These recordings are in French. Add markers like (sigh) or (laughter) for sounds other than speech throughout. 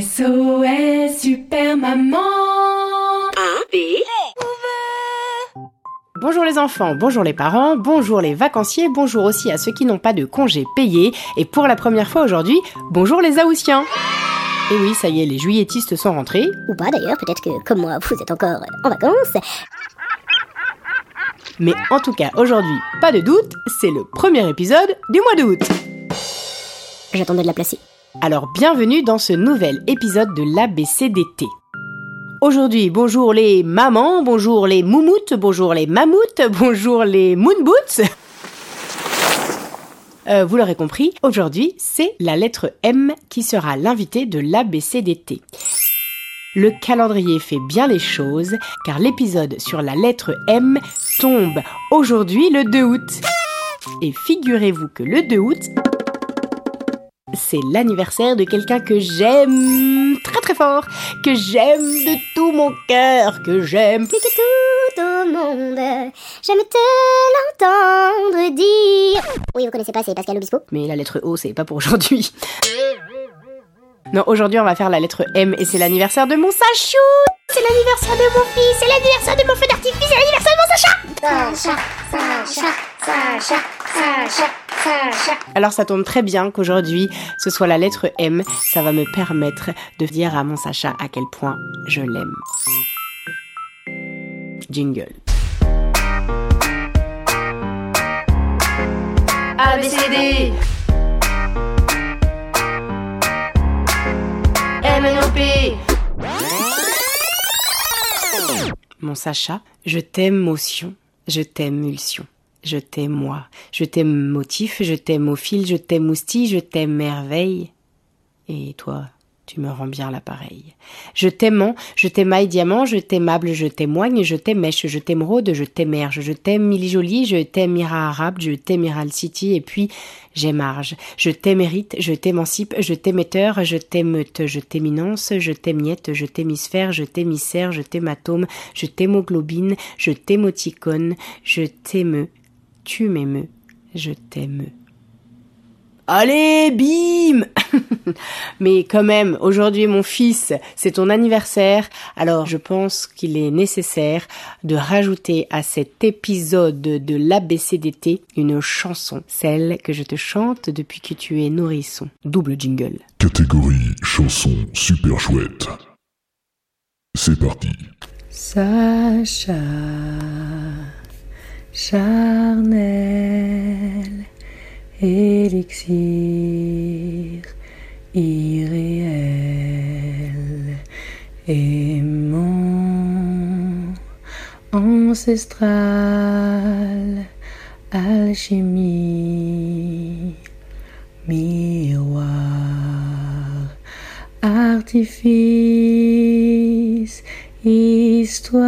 SOS Super Maman Bonjour les enfants, bonjour les parents, bonjour les vacanciers, bonjour aussi à ceux qui n'ont pas de congés payés. Et pour la première fois aujourd'hui, bonjour les Aoussiens Et oui, ça y est, les juilletistes sont rentrés. Ou pas d'ailleurs, peut-être que comme moi, vous êtes encore en vacances. Mais en tout cas, aujourd'hui, pas de doute, c'est le premier épisode du mois d'août. J'attendais de la placer. Alors bienvenue dans ce nouvel épisode de l'ABCDT. Aujourd'hui, bonjour les mamans, bonjour les moumoutes, bonjour les mammouths, (laughs) bonjour les moonboots. Euh, vous l'aurez compris, aujourd'hui, c'est la lettre M qui sera l'invité de l'ABCDT. Le calendrier fait bien les choses, car l'épisode sur la lettre M tombe aujourd'hui le 2 août. Et figurez-vous que le 2 août, c'est l'anniversaire de quelqu'un que j'aime très très fort, que j'aime de tout mon cœur, que j'aime Plus que tout au monde, j'aime te l'entendre dire. Oui, vous connaissez pas, c'est Pascal Obispo. Mais la lettre O, c'est pas pour aujourd'hui. Non, aujourd'hui on va faire la lettre M et c'est l'anniversaire de mon Sachou C'est l'anniversaire de mon fils, c'est l'anniversaire de mon feu d'artifice, c'est l'anniversaire de mon Sacha Sacha, Sacha, Sacha, Sacha, Sacha. Alors ça tombe très bien qu'aujourd'hui ce soit la lettre M, ça va me permettre de dire à mon Sacha à quel point je l'aime. Jingle. ABCD MNOP Mon Sacha, je t'aime motion, je t'aime mulsion. Je t'aime moi, je t'aime motif, je t'aime au fil, je t'aime moustille, je t'aime merveille. Et toi, tu me rends bien l'appareil. Je t'aimant, je t'aimaille diamant, je t'aimable, je t'aimoigne, je t'aimèche, je t'aimeraude, je t'émerge, je t'aime Milly Jolie, je t'aime Ira Arabe, je t'aime Iral City, et puis j'émarge. Je t'émérite, je t'émancipe, je t'émetteur, je t'émeute, je t'éminence, je t'émiette, je t'hémisphère, je t'hémisphère, je t'hématome, je t'hémoglobine, je t'hémoticone, je t'émeux, tu m'émeus, je t'aime. Allez, bim (laughs) Mais quand même, aujourd'hui mon fils, c'est ton anniversaire, alors je pense qu'il est nécessaire de rajouter à cet épisode de l'ABCDT une chanson, celle que je te chante depuis que tu es nourrisson. Double jingle. Catégorie chanson super chouette. C'est parti. Sacha, charnel, élixir, irréel, aimant, ancestral, alchimie, miroir, artifice, histoire,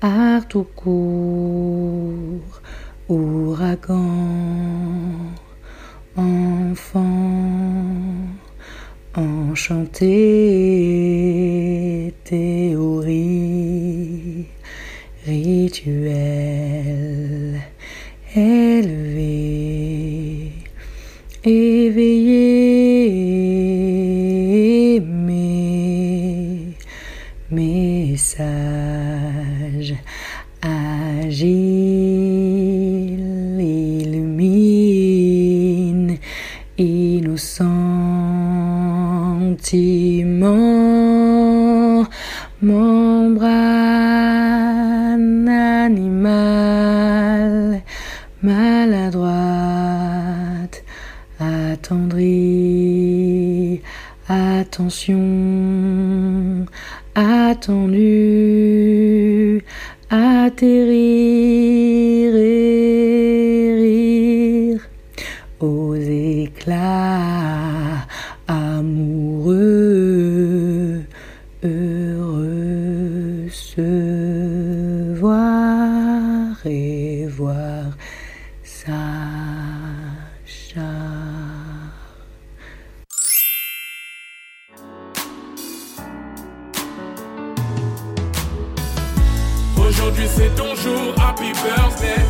art tout court, ouragan, enfant, enchanté, théorie, rituel, message, agile, illumine, innocent, sentiment, membrane animale, maladroite, attendrie, attention, attendu, atterrir et rire, oser éclat amoureux, heureux se voir Aujourd'hui c'est ton jour, happy birthday.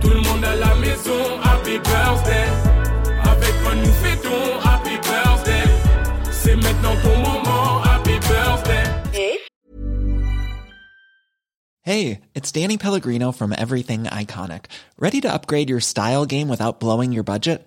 Tout le monde à la maison, happy birthday. Avec moi nous fêtons, happy birthday. C'est maintenant ton moment, happy birthday. Hey, it's Danny Pellegrino from Everything Iconic. Ready to upgrade your style game without blowing your budget?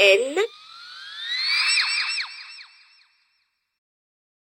N